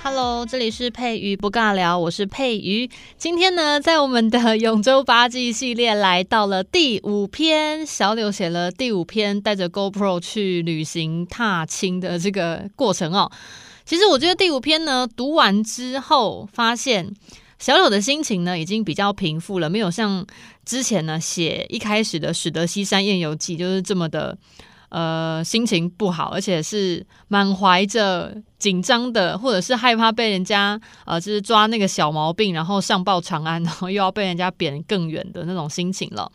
Hello，这里是佩瑜不尬聊，我是佩瑜。今天呢，在我们的永州八记系列来到了第五篇，小柳写了第五篇带着 GoPro 去旅行踏青的这个过程哦。其实我觉得第五篇呢，读完之后发现小柳的心情呢已经比较平复了，没有像之前呢写一开始的《使得西山宴游记》就是这么的。呃，心情不好，而且是满怀着紧张的，或者是害怕被人家呃，就是抓那个小毛病，然后上报长安，然 后又要被人家贬更远的那种心情了。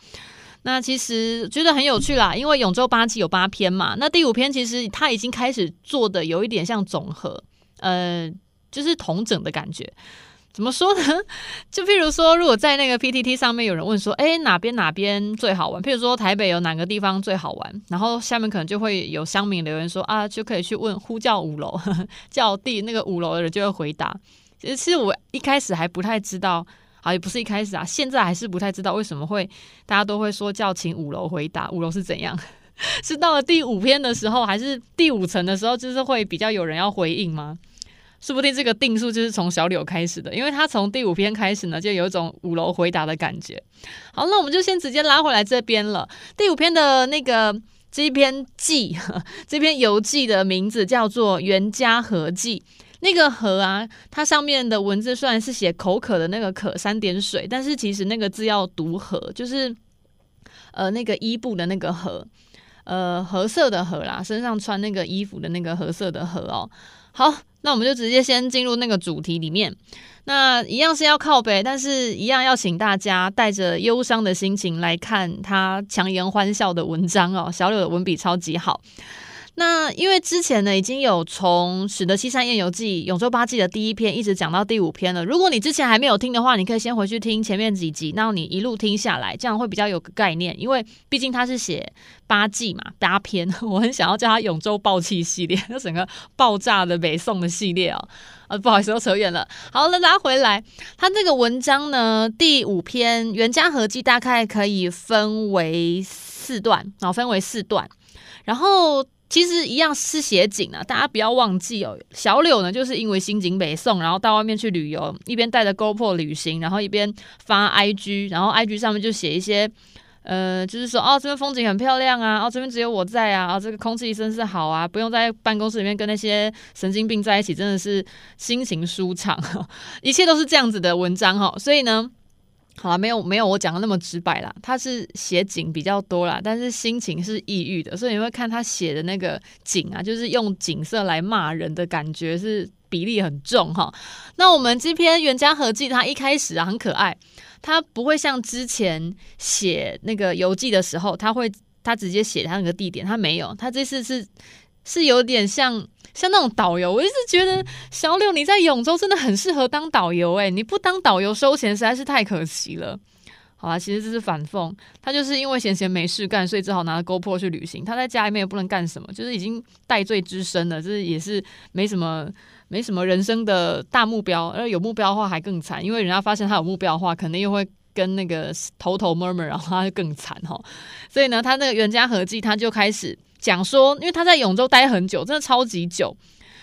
那其实觉得很有趣啦，因为永州八记有八篇嘛，那第五篇其实他已经开始做的有一点像总和，呃，就是同整的感觉。怎么说呢？就譬如说，如果在那个 PTT 上面有人问说，哎，哪边哪边最好玩？譬如说台北有哪个地方最好玩？然后下面可能就会有乡民留言说啊，就可以去问呼叫五楼 叫地那个五楼的人就会回答。其实，其实我一开始还不太知道，啊，也不是一开始啊，现在还是不太知道为什么会大家都会说叫请五楼回答，五楼是怎样？是到了第五篇的时候，还是第五层的时候，就是会比较有人要回应吗？说不定这个定数就是从小柳开始的，因为他从第五篇开始呢，就有一种五楼回答的感觉。好，那我们就先直接拉回来这边了。第五篇的那个这篇记，这篇游记的名字叫做《袁家河记》。那个河啊，它上面的文字虽然是写口渴的那个渴三点水，但是其实那个字要读河，就是呃那个衣布的那个河，呃褐色的褐啦，身上穿那个衣服的那个褐色的褐哦。好，那我们就直接先进入那个主题里面。那一样是要靠北，但是一样要请大家带着忧伤的心情来看他强颜欢笑的文章哦。小柳的文笔超级好。那因为之前呢，已经有从《使得西山宴游记》永州八记的第一篇一直讲到第五篇了。如果你之前还没有听的话，你可以先回去听前面几集，然后你一路听下来，这样会比较有个概念。因为毕竟他是写八记嘛，八篇，我很想要叫他永州爆气系列，就整个爆炸的北宋的系列哦。啊，不好意思，又扯远了。好了，拉回来，他这个文章呢，第五篇《袁家合记》大概可以分为四段，然后分为四段，然后。其实一样是写景啊，大家不要忘记哦。小柳呢，就是因为心情北宋，然后到外面去旅游，一边带着 GoPro 旅行，然后一边发 IG，然后 IG 上面就写一些，呃，就是说哦，这边风景很漂亮啊，哦，这边只有我在啊，哦，这个空气真是好啊，不用在办公室里面跟那些神经病在一起，真的是心情舒畅，一切都是这样子的文章哈。所以呢。好了，没有没有我讲的那么直白啦，他是写景比较多啦，但是心情是抑郁的，所以你会看他写的那个景啊，就是用景色来骂人的感觉是比例很重哈。那我们这篇《袁家和记》，他一开始啊很可爱，他不会像之前写那个游记的时候，他会他直接写他那个地点，他没有，他这次是是有点像。像那种导游，我一直觉得小柳你在永州真的很适合当导游诶，你不当导游收钱实在是太可惜了。好吧，其实这是反讽，他就是因为闲闲没事干，所以只好拿着 GoPro 去旅行。他在家里面也不能干什么，就是已经戴罪之身了，就是也是没什么没什么人生的大目标。而有目标的话还更惨，因为人家发现他有目标的话，肯定又会跟那个头头 murmur，然后他就更惨哈。所以呢，他那个袁家河记他就开始。讲说，因为他在永州待很久，真的超级久，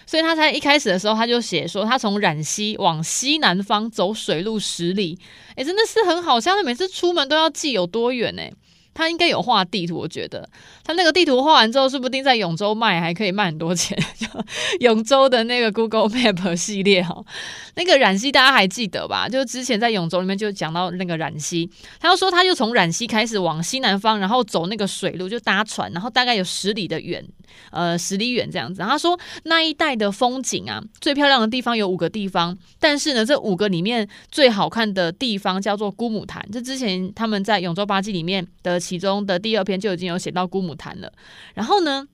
所以他才一开始的时候他就写说，他从染溪往西南方走水路十里，诶，真的是很好笑，他每次出门都要记有多远呢？他应该有画地图，我觉得他那个地图画完之后，说不定在永州卖还可以卖很多钱。永州的那个 Google Map 系列哈，那个冉溪大家还记得吧？就之前在永州里面就讲到那个冉溪，他就说他就从冉溪开始往西南方，然后走那个水路就搭船，然后大概有十里的远，呃，十里远这样子。他说那一带的风景啊，最漂亮的地方有五个地方，但是呢，这五个里面最好看的地方叫做姑母潭。这之前他们在永州八记里面的。其中的第二篇就已经有写到姑母潭了，然后呢，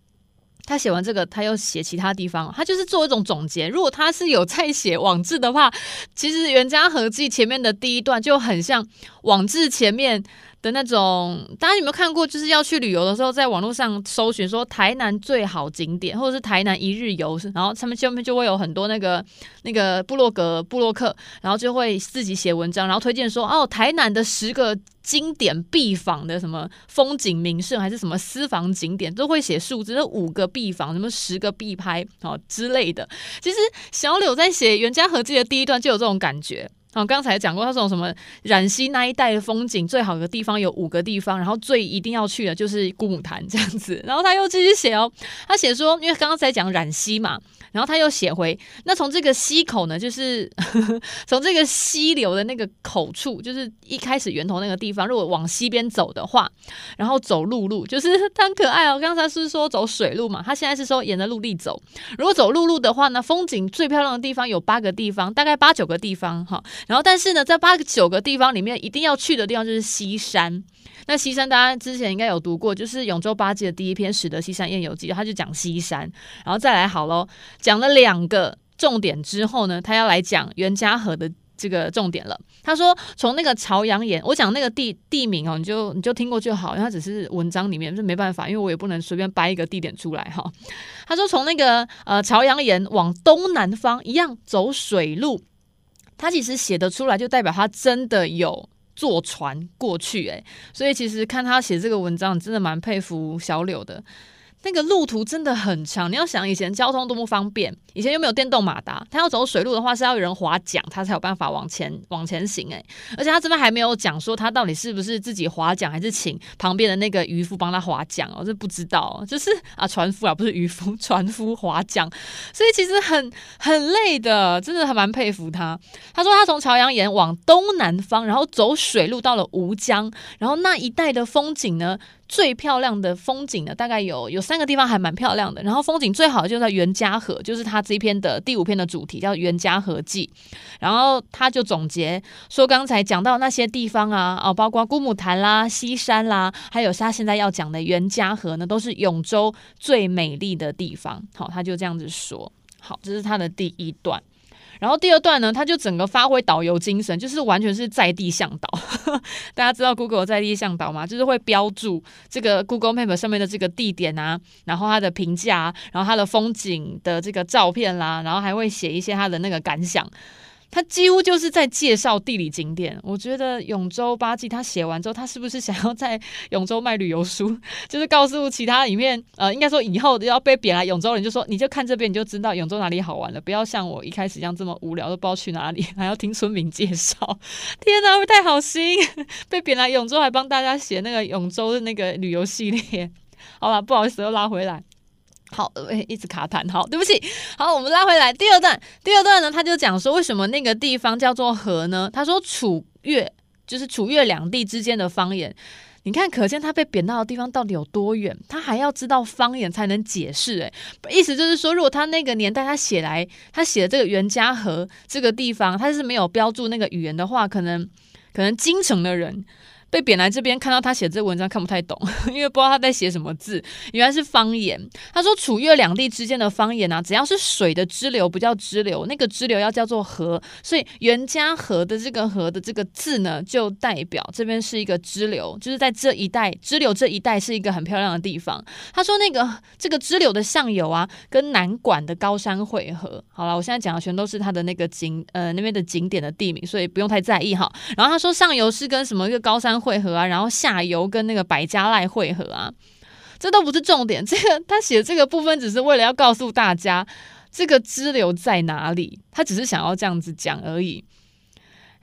他写完这个，他又写其他地方，他就是做一种总结。如果他是有在写网志的话，其实《袁家河记》前面的第一段就很像网志前面那种，大家有没有看过？就是要去旅游的时候，在网络上搜寻说台南最好景点，或者是台南一日游，然后他们下面就会有很多那个那个部落格部落客，然后就会自己写文章，然后推荐说哦，台南的十个经典必访的什么风景名胜，还是什么私房景点，都会写数字，五个必访，什么十个必拍哦之类的。其实小柳在写《袁家河记》的第一段就有这种感觉。哦，刚才讲过，他说什么染溪那一带的风景最好的地方有五个地方，然后最一定要去的就是姑母潭这样子。然后他又继续写哦，他写说，因为刚刚才讲染溪嘛。然后他又写回，那从这个溪口呢，就是 从这个溪流的那个口处，就是一开始源头那个地方，如果往西边走的话，然后走陆路，就是他很可爱哦。刚才是说走水路嘛，他现在是说沿着陆地走。如果走陆路的话呢，风景最漂亮的地方有八个地方，大概八九个地方哈。然后但是呢，在八个九个地方里面，一定要去的地方就是西山。那西山大家之前应该有读过，就是《永州八记》的第一篇《使得西山宴游记》，他就讲西山，然后再来好喽，讲了两个重点之后呢，他要来讲袁家河的这个重点了。他说从那个朝阳岩，我讲那个地地名哦，你就你就听过就好，因为它只是文章里面，就没办法，因为我也不能随便掰一个地点出来哈。他说从那个呃朝阳岩往东南方一样走水路，他其实写得出来，就代表他真的有。坐船过去，诶，所以其实看他写这个文章，真的蛮佩服小柳的。那个路途真的很长，你要想以前交通多么方便，以前又没有电动马达，他要走水路的话是要有人划桨，他才有办法往前往前行诶，而且他这边还没有讲说他到底是不是自己划桨，还是请旁边的那个渔夫帮他划桨哦，这不知道，就是啊船夫啊，不是渔夫，船夫划桨，所以其实很很累的，真的还蛮佩服他。他说他从朝阳岩往东南方，然后走水路到了吴江，然后那一带的风景呢，最漂亮的风景呢，大概有有三个地方还蛮漂亮的。然后风景最好就在袁家河，就是他这一篇的第五篇的主题叫《袁家河记》。然后他就总结说，刚才讲到那些地方啊，哦，包括姑母潭啦、西山啦，还有他现在要讲的袁家河呢，都是永州最美丽的地方。好，他就这样子说。好，这是他的第一段。然后第二段呢，他就整个发挥导游精神，就是完全是在地向导。大家知道 Google 在地向导吗？就是会标注这个 Google Map 上面的这个地点啊，然后它的评价，然后它的风景的这个照片啦，然后还会写一些他的那个感想。他几乎就是在介绍地理景点。我觉得《永州八记》他写完之后，他是不是想要在永州卖旅游书？就是告诉其他里面，呃，应该说以后要被贬来永州人，就说你就看这边，你就知道永州哪里好玩了。不要像我一开始一样这么无聊，都不知道去哪里，还要听村民介绍。天哪，会太好心，被贬来永州还帮大家写那个永州的那个旅游系列。好了，不好意思，又拉回来。好，诶，一直卡痰，好，对不起。好，我们拉回来第二段。第二段呢，他就讲说，为什么那个地方叫做河呢？他说楚越就是楚越两地之间的方言。你看，可见他被贬到的地方到底有多远，他还要知道方言才能解释。诶，意思就是说，如果他那个年代他写来，他写的这个袁家河这个地方，他是没有标注那个语言的话，可能可能京城的人。被贬来这边，看到他写这文章看不太懂，因为不知道他在写什么字，原来是方言。他说楚越两地之间的方言啊，只要是水的支流不叫支流，那个支流要叫做河，所以袁家河的这个河的这个字呢，就代表这边是一个支流，就是在这一带支流这一带是一个很漂亮的地方。他说那个这个支流的上游啊，跟南管的高山汇合。好了，我现在讲的全都是他的那个景呃那边的景点的地名，所以不用太在意哈。然后他说上游是跟什么一个高山。汇合啊，然后下游跟那个百家赖汇合啊，这都不是重点。这个他写这个部分只是为了要告诉大家这个支流在哪里，他只是想要这样子讲而已。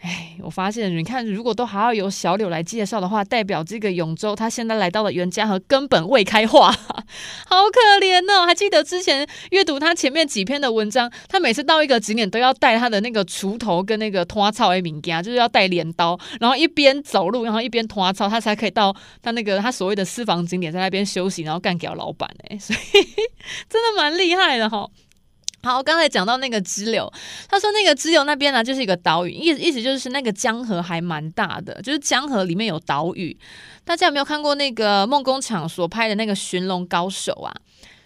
哎，我发现你看，如果都还要由小柳来介绍的话，代表这个永州他现在来到了袁家河根本未开化，好可怜哦！还记得之前阅读他前面几篇的文章，他每次到一个景点都要带他的那个锄头跟那个拖草的物件，就是要带镰刀，然后一边走路，然后一边拖草，他才可以到他那个他所谓的私房景点，在那边休息，然后干给老板哎，所以 真的蛮厉害的哈、哦。好，刚才讲到那个支流，他说那个支流那边呢，就是一个岛屿，意意思就是那个江河还蛮大的，就是江河里面有岛屿。大家有没有看过那个梦工厂所拍的那个《寻龙高手》啊？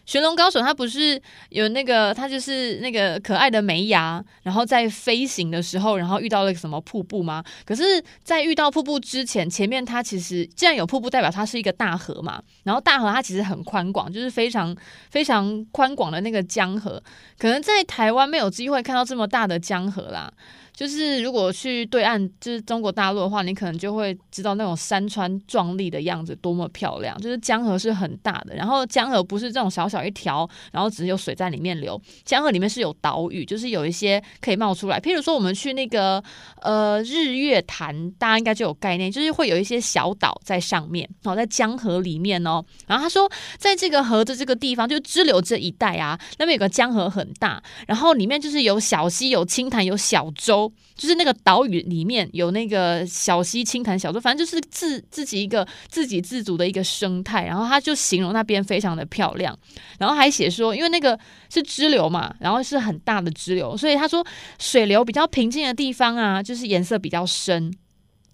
驯龙高手他不是有那个，他就是那个可爱的梅牙，然后在飞行的时候，然后遇到了什么瀑布吗？可是，在遇到瀑布之前，前面它其实既然有瀑布，代表它是一个大河嘛。然后大河它其实很宽广，就是非常非常宽广的那个江河，可能在台湾没有机会看到这么大的江河啦。就是如果去对岸，就是中国大陆的话，你可能就会知道那种山川壮丽的样子多么漂亮。就是江河是很大的，然后江河不是这种小小一条，然后只有水在里面流。江河里面是有岛屿，就是有一些可以冒出来。譬如说我们去那个呃日月潭，大家应该就有概念，就是会有一些小岛在上面，然后在江河里面哦。然后他说，在这个河的这个地方，就支流这一带啊，那边有个江河很大，然后里面就是有小溪、有清潭、有小洲。就是那个岛屿里面有那个小溪、清潭、小洲，反正就是自自己一个自给自足的一个生态。然后他就形容那边非常的漂亮，然后还写说，因为那个是支流嘛，然后是很大的支流，所以他说水流比较平静的地方啊，就是颜色比较深。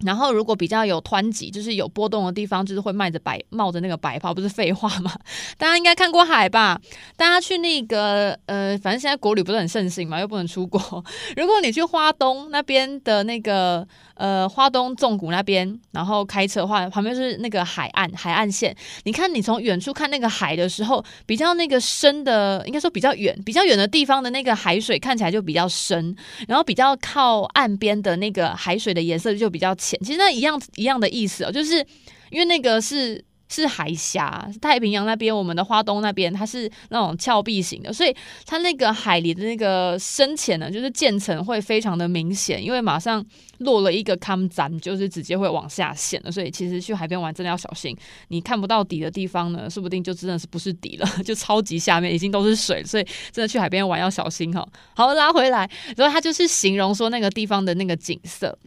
然后，如果比较有湍急，就是有波动的地方，就是会冒着白冒着那个白泡，不是废话吗？大家应该看过海吧？大家去那个呃，反正现在国旅不是很盛行嘛，又不能出国。如果你去花东那边的那个。呃，花东纵谷那边，然后开车的话，旁边是那个海岸，海岸线。你看，你从远处看那个海的时候，比较那个深的，应该说比较远，比较远的地方的那个海水看起来就比较深，然后比较靠岸边的那个海水的颜色就比较浅。其实那一样一样的意思哦，就是因为那个是。是海峡，太平洋那边，我们的花东那边，它是那种峭壁型的，所以它那个海里的那个深浅呢，就是渐层会非常的明显，因为马上落了一个坎站，就是直接会往下陷了，所以其实去海边玩真的要小心，你看不到底的地方呢，说不定就真的是不是底了，就超级下面已经都是水，所以真的去海边玩要小心哈。好，拉回来，然后他就是形容说那个地方的那个景色，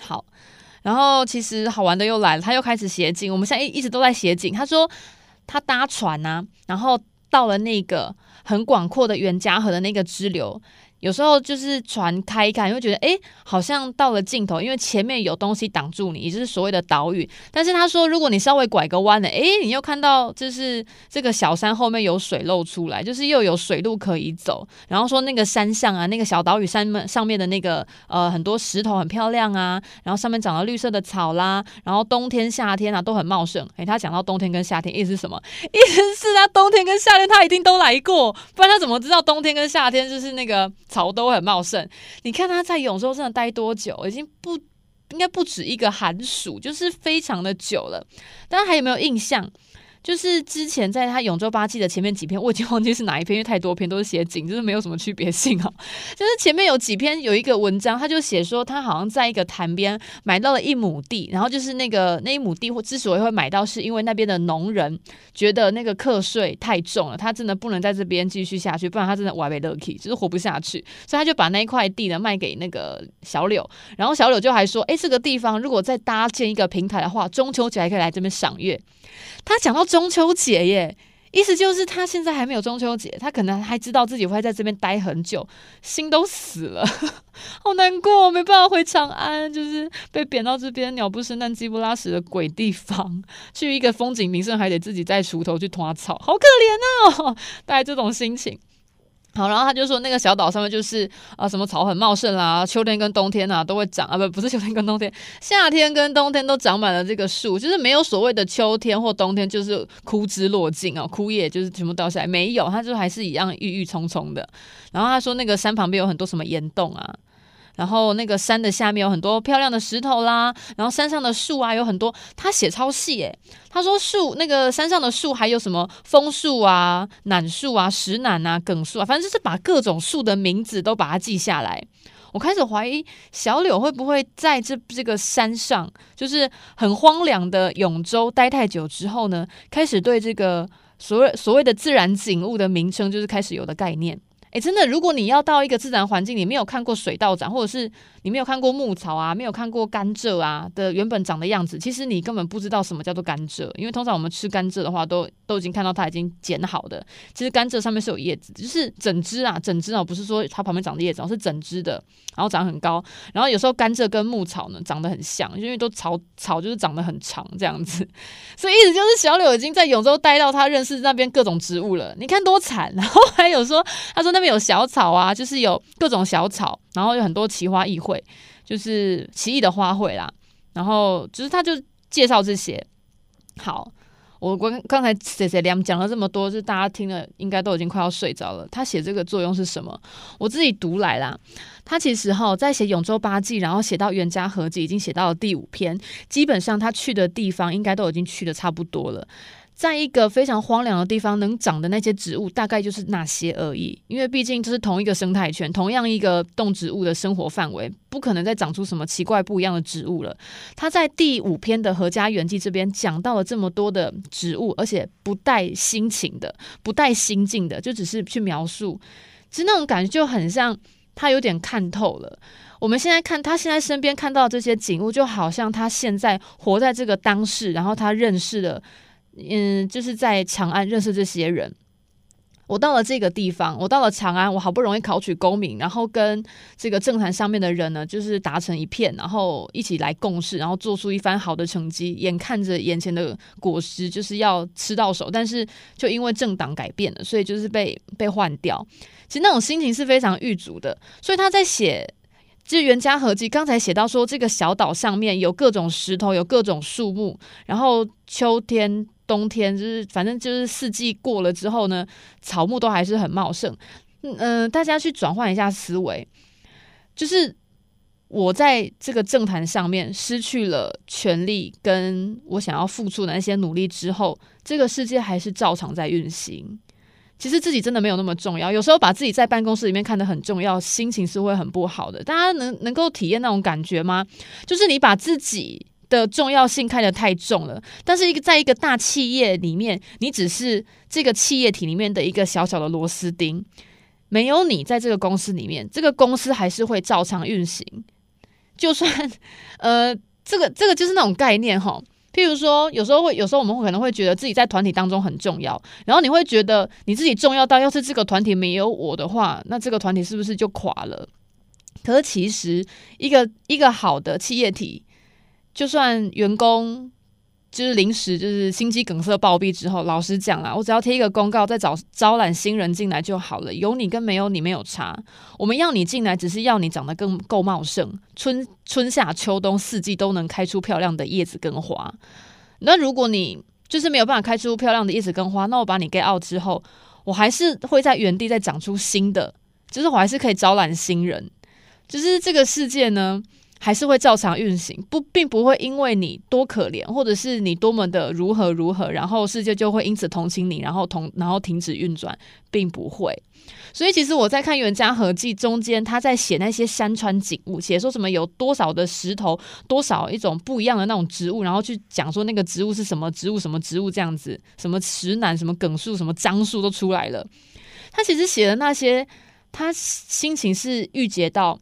好。然后其实好玩的又来了，他又开始写景。我们现在一一直都在写景。他说他搭船啊，然后到了那个很广阔的袁家河的那个支流。有时候就是船开一开，你会觉得诶，好像到了尽头，因为前面有东西挡住你，也就是所谓的岛屿。但是他说，如果你稍微拐个弯了，诶，你又看到就是这个小山后面有水露出来，就是又有水路可以走。然后说那个山上啊，那个小岛屿山上面的那个呃很多石头很漂亮啊，然后上面长了绿色的草啦，然后冬天夏天啊都很茂盛。诶，他讲到冬天跟夏天意思是什么？意思是他冬天跟夏天他 一定都来过，不然他怎么知道冬天跟夏天就是那个？草都很茂盛，你看他在永州真的待多久？已经不应该不止一个寒暑，就是非常的久了。大家还有没有印象？就是之前在他永州八记的前面几篇，我已经忘记是哪一篇，因为太多篇都是写景，就是没有什么区别性啊。就是前面有几篇有一个文章，他就写说他好像在一个潭边买到了一亩地，然后就是那个那一亩地或之所以会买到，是因为那边的农人觉得那个课税太重了，他真的不能在这边继续下去，不然他真的歪被 lucky，就是活不下去，所以他就把那一块地呢卖给那个小柳，然后小柳就还说，哎，这个地方如果再搭建一个平台的话，中秋节还可以来这边赏月。他讲到中秋节耶，意思就是他现在还没有中秋节，他可能还知道自己会在这边待很久，心都死了，好难过，没办法回长安，就是被贬到这边鸟不生蛋、鸡不拉屎的鬼地方，去一个风景名胜还得自己带锄头去拖草，好可怜哦，大概这种心情。好，然后他就说那个小岛上面就是啊，什么草很茂盛啦，秋天跟冬天啊都会长啊，不 不是秋天跟冬天，夏天跟冬天都长满了这个树，就是没有所谓的秋天或冬天就是枯枝落尽啊，枯叶就是全部掉下来，没有，他就还是一样郁郁葱葱的。然后他说那个山旁边有很多什么岩洞啊。然后那个山的下面有很多漂亮的石头啦，然后山上的树啊有很多，他写超细诶，他说树那个山上的树还有什么枫树啊、楠树啊、石楠啊、梗树啊，反正就是把各种树的名字都把它记下来。我开始怀疑小柳会不会在这这个山上，就是很荒凉的永州待太久之后呢，开始对这个所谓所谓的自然景物的名称就是开始有的概念。哎，真的，如果你要到一个自然环境，你没有看过水稻长，或者是你没有看过牧草啊，没有看过甘蔗啊的原本长的样子，其实你根本不知道什么叫做甘蔗。因为通常我们吃甘蔗的话，都都已经看到它已经剪好的。其实甘蔗上面是有叶子，就是整枝啊，整枝啊，不是说它旁边长的叶子，是整枝的，然后长很高。然后有时候甘蔗跟牧草呢长得很像，因为都草草就是长得很长这样子。所以意思就是小柳已经在永州待到他认识那边各种植物了。你看多惨。然后还有说，他说那边有小草啊，就是有各种小草，然后有很多奇花异卉，就是奇异的花卉啦。然后就是他就介绍这些。好，我刚刚才谢谢梁讲了这么多，就是大家听了应该都已经快要睡着了。他写这个作用是什么？我自己读来啦。他其实哈在写《永州八记》，然后写到《袁家合记》，已经写到了第五篇，基本上他去的地方应该都已经去的差不多了。在一个非常荒凉的地方，能长的那些植物大概就是那些而已。因为毕竟这是同一个生态圈，同样一个动植物的生活范围，不可能再长出什么奇怪不一样的植物了。他在第五篇的《合家园记》这边讲到了这么多的植物，而且不带心情的，不带心境的，就只是去描述。其实那种感觉就很像他有点看透了。我们现在看他现在身边看到这些景物，就好像他现在活在这个当世，然后他认识了。嗯，就是在长安认识这些人。我到了这个地方，我到了长安，我好不容易考取功名，然后跟这个政坛上面的人呢，就是达成一片，然后一起来共事，然后做出一番好的成绩。眼看着眼前的果实就是要吃到手，但是就因为政党改变了，所以就是被被换掉。其实那种心情是非常郁卒的。所以他在写。就《袁家合记》刚才写到说，这个小岛上面有各种石头，有各种树木，然后秋天、冬天，就是反正就是四季过了之后呢，草木都还是很茂盛。嗯、呃，大家去转换一下思维，就是我在这个政坛上面失去了权力，跟我想要付出的那些努力之后，这个世界还是照常在运行。其实自己真的没有那么重要，有时候把自己在办公室里面看得很重要，心情是会很不好的。大家能能够体验那种感觉吗？就是你把自己的重要性看得太重了，但是一个在一个大企业里面，你只是这个企业体里面的一个小小的螺丝钉，没有你在这个公司里面，这个公司还是会照常运行。就算呃，这个这个就是那种概念哈。譬如说，有时候会，有时候我们会可能会觉得自己在团体当中很重要，然后你会觉得你自己重要到，要是这个团体没有我的话，那这个团体是不是就垮了？可是其实，一个一个好的企业体，就算员工。就是临时就是心肌梗塞暴毙之后，老实讲啦，我只要贴一个公告，再找招揽新人进来就好了。有你跟没有你没有差。我们要你进来，只是要你长得更够茂盛，春春夏秋冬四季都能开出漂亮的叶子跟花。那如果你就是没有办法开出漂亮的叶子跟花，那我把你 get out 之后，我还是会在原地再长出新的，就是我还是可以招揽新人。就是这个世界呢。还是会照常运行，不，并不会因为你多可怜，或者是你多么的如何如何，然后世界就会因此同情你，然后同然后停止运转，并不会。所以，其实我在看《袁家合记》中间，他在写那些山川景物，写说什么有多少的石头，多少一种不一样的那种植物，然后去讲说那个植物是什么植物，什么植物这样子，什么石楠，什么梗树，什么樟树都出来了。他其实写的那些，他心情是郁结到。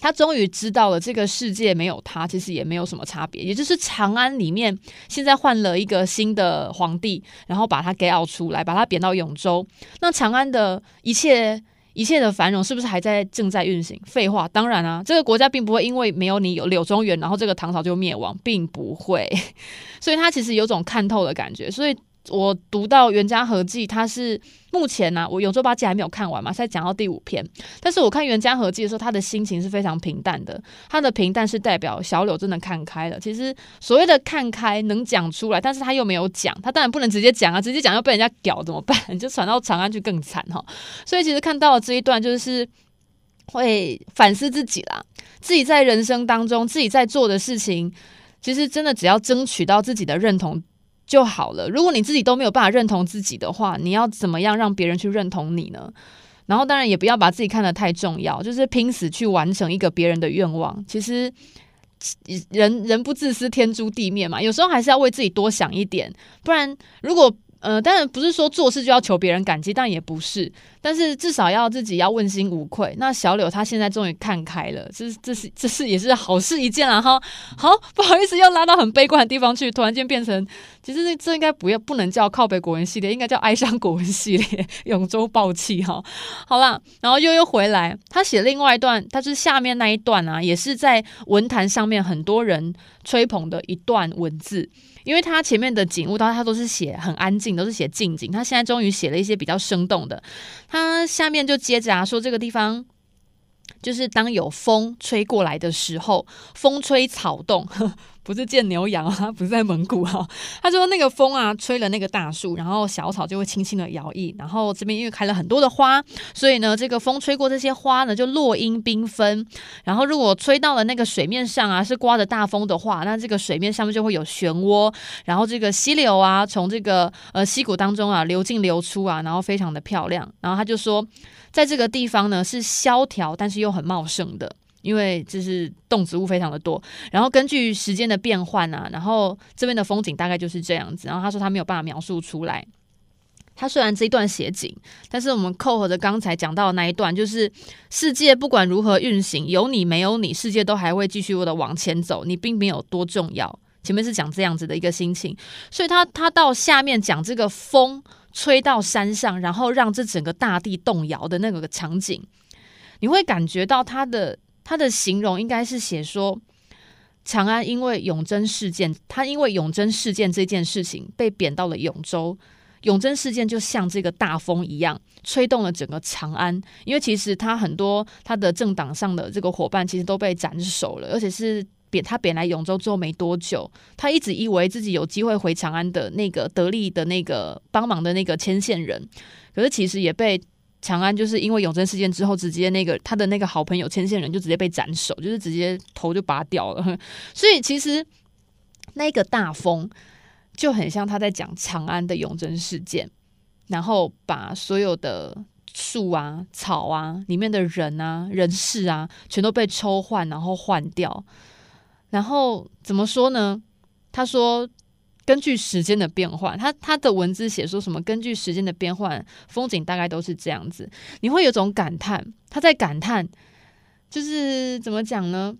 他终于知道了，这个世界没有他，其实也没有什么差别。也就是长安里面现在换了一个新的皇帝，然后把他给熬出来，把他贬到永州。那长安的一切一切的繁荣，是不是还在正在运行？废话，当然啊，这个国家并不会因为没有你有柳宗元，然后这个唐朝就灭亡，并不会。所以他其实有种看透的感觉，所以。我读到《袁家合记》，它是目前呢、我《永州八记》还没有看完嘛，才讲到第五篇。但是我看《袁家合记》的时候，他的心情是非常平淡的。他的平淡是代表小柳真的看开了。其实所谓的看开，能讲出来，但是他又没有讲，他当然不能直接讲啊，直接讲要被人家屌怎么办？就传到长安去更惨哈。所以其实看到了这一段，就是会反思自己啦，自己在人生当中自己在做的事情，其实真的只要争取到自己的认同。就好了。如果你自己都没有办法认同自己的话，你要怎么样让别人去认同你呢？然后当然也不要把自己看得太重要，就是拼死去完成一个别人的愿望。其实人人不自私，天诛地灭嘛。有时候还是要为自己多想一点，不然如果呃，当然不是说做事就要求别人感激，但也不是。但是至少要自己要问心无愧。那小柳他现在终于看开了，这是这是这是也是好事一件了哈。好，不好意思，又拉到很悲观的地方去，突然间变成，其实这应该不要不能叫靠北国文系列，应该叫哀伤国文系列，永州暴气哈。好啦，然后又又回来，他写另外一段，他是下面那一段啊，也是在文坛上面很多人吹捧的一段文字。因为他前面的景物，他他都是写很安静，都是写静景。他现在终于写了一些比较生动的。他下面就接着啊说，这个地方就是当有风吹过来的时候，风吹草动。不是见牛羊啊，不是在蒙古哈。他说那个风啊，吹了那个大树，然后小草就会轻轻的摇曳。然后这边因为开了很多的花，所以呢，这个风吹过这些花呢，就落英缤纷。然后如果吹到了那个水面上啊，是刮着大风的话，那这个水面上面就会有漩涡。然后这个溪流啊，从这个呃溪谷当中啊流进流出啊，然后非常的漂亮。然后他就说，在这个地方呢，是萧条，但是又很茂盛的。因为就是动植物非常的多，然后根据时间的变换啊，然后这边的风景大概就是这样子。然后他说他没有办法描述出来。他虽然这一段写景，但是我们扣合着刚才讲到的那一段，就是世界不管如何运行，有你没有你，世界都还会继续的往前走。你并没有多重要。前面是讲这样子的一个心情，所以他他到下面讲这个风吹到山上，然后让这整个大地动摇的那个场景，你会感觉到他的。他的形容应该是写说，长安因为永贞事件，他因为永贞事件这件事情被贬到了永州。永贞事件就像这个大风一样，吹动了整个长安。因为其实他很多他的政党上的这个伙伴其实都被斩首了，而且是贬他贬来永州之后没多久，他一直以为自己有机会回长安的那个得力的那个帮忙的那个牵线人，可是其实也被。长安就是因为永贞事件之后，直接那个他的那个好朋友牵线人就直接被斩首，就是直接头就拔掉了。所以其实那个大风就很像他在讲长安的永贞事件，然后把所有的树啊、草啊、里面的人啊、人事啊，全都被抽换，然后换掉。然后怎么说呢？他说。根据时间的变换，他他的文字写说什么？根据时间的变换，风景大概都是这样子。你会有种感叹，他在感叹，就是怎么讲呢？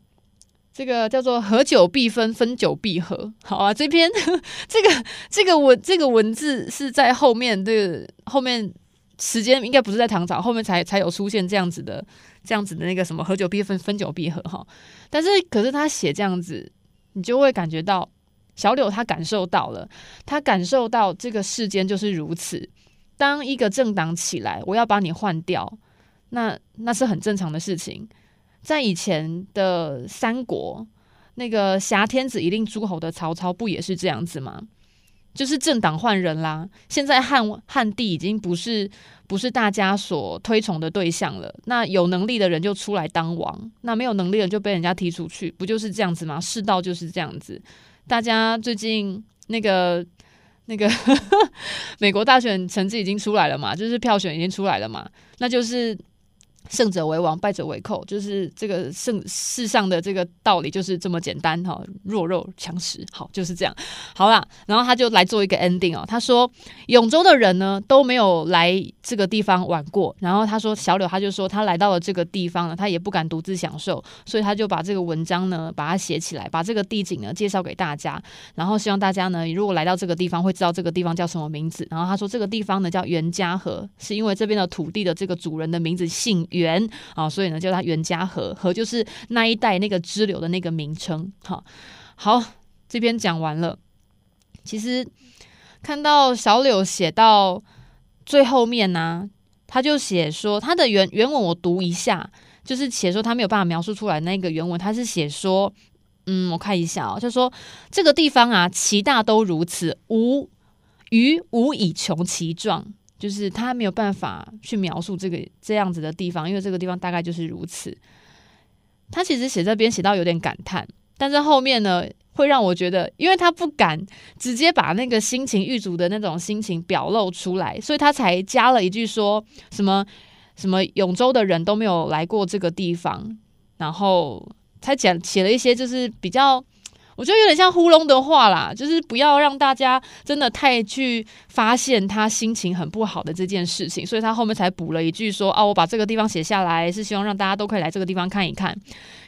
这个叫做“合久必分，分久必合”。好啊，这篇 这个这个文这个文字是在后面的后面时间应该不是在唐朝，后面才才有出现这样子的这样子的那个什么“合久必分，分久必合”哈。但是可是他写这样子，你就会感觉到。小柳他感受到了，他感受到这个世间就是如此。当一个政党起来，我要把你换掉，那那是很正常的事情。在以前的三国，那个挟天子以令诸侯的曹操，不也是这样子吗？就是政党换人啦。现在汉汉帝已经不是不是大家所推崇的对象了。那有能力的人就出来当王，那没有能力的就被人家踢出去，不就是这样子吗？世道就是这样子。大家最近那个那个 美国大选成绩已经出来了嘛？就是票选已经出来了嘛？那就是。胜者为王，败者为寇，就是这个胜世上的这个道理就是这么简单哈。弱肉强食，好就是这样。好啦，然后他就来做一个 ending 哦。他说永州的人呢都没有来这个地方玩过。然后他说小柳他就说他来到了这个地方呢，他也不敢独自享受，所以他就把这个文章呢把它写起来，把这个地景呢介绍给大家。然后希望大家呢如果来到这个地方会知道这个地方叫什么名字。然后他说这个地方呢叫袁家河，是因为这边的土地的这个主人的名字姓袁啊，所以呢，叫它袁家河，河就是那一带那个支流的那个名称。哈，好，这边讲完了。其实看到小柳写到最后面呢、他就写说他的原原文我读一下，就是写说他没有办法描述出来那个原文，他是写说，嗯，我看一下哦，就说这个地方啊，其大都如此，无余无以穷其状。就是他没有办法去描述这个这样子的地方，因为这个地方大概就是如此。他其实写这边写到有点感叹，但是后面呢会让我觉得，因为他不敢直接把那个心情郁卒的那种心情表露出来，所以他才加了一句说什么什么永州的人都没有来过这个地方，然后才讲写了一些就是比较。我觉得有点像呼咙的话啦，就是不要让大家真的太去发现他心情很不好的这件事情，所以他后面才补了一句说：“啊，我把这个地方写下来，是希望让大家都可以来这个地方看一看。”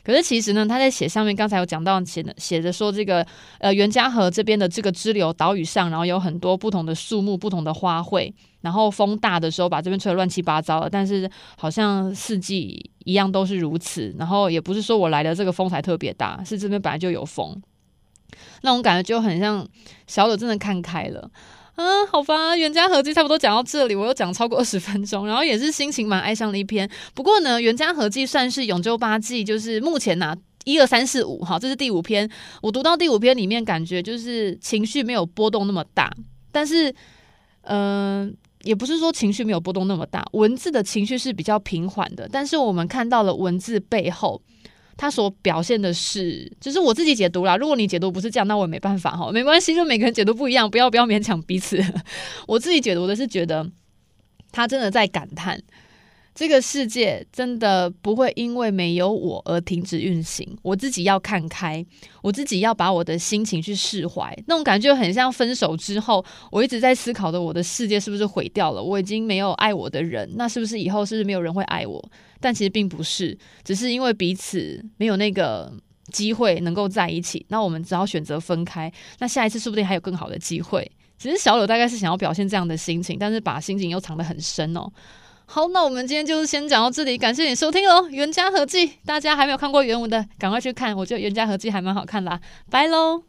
可是其实呢，他在写上面，刚才有讲到写的写着说这个呃袁家河这边的这个支流岛屿上，然后有很多不同的树木、不同的花卉，然后风大的时候把这边吹得乱七八糟的，但是好像四季一样都是如此。然后也不是说我来的这个风才特别大，是这边本来就有风。那种感觉就很像小柳真的看开了，嗯，好吧，袁家河记差不多讲到这里，我又讲超过二十分钟，然后也是心情蛮哀伤的一篇。不过呢，袁家河记算是永州八记，就是目前呐一二三四五，好，这是第五篇。我读到第五篇里面，感觉就是情绪没有波动那么大，但是，嗯、也不是说情绪没有波动那么大，文字的情绪是比较平缓的，但是我们看到了文字背后。他所表现的是，就是我自己解读啦。如果你解读不是这样，那我也没办法哈，没关系，就每个人解读不一样，不要不要勉强彼此。我自己解读的是觉得他真的在感叹，这个世界真的不会因为没有我而停止运行。我自己要看开，我自己要把我的心情去释怀。那种感觉很像分手之后，我一直在思考的，我的世界是不是毁掉了？我已经没有爱我的人，那是不是以后是不是没有人会爱我？但其实并不是，只是因为彼此没有那个机会能够在一起，那我们只好选择分开。那下一次说不定还有更好的机会。其实小柳大概是想要表现这样的心情，但是把心情又藏得很深哦。好，那我们今天就是先讲到这里，感谢你收听哦。《袁家合记》，大家还没有看过原文的，赶快去看，我觉得《袁家合记》还蛮好看的。拜喽。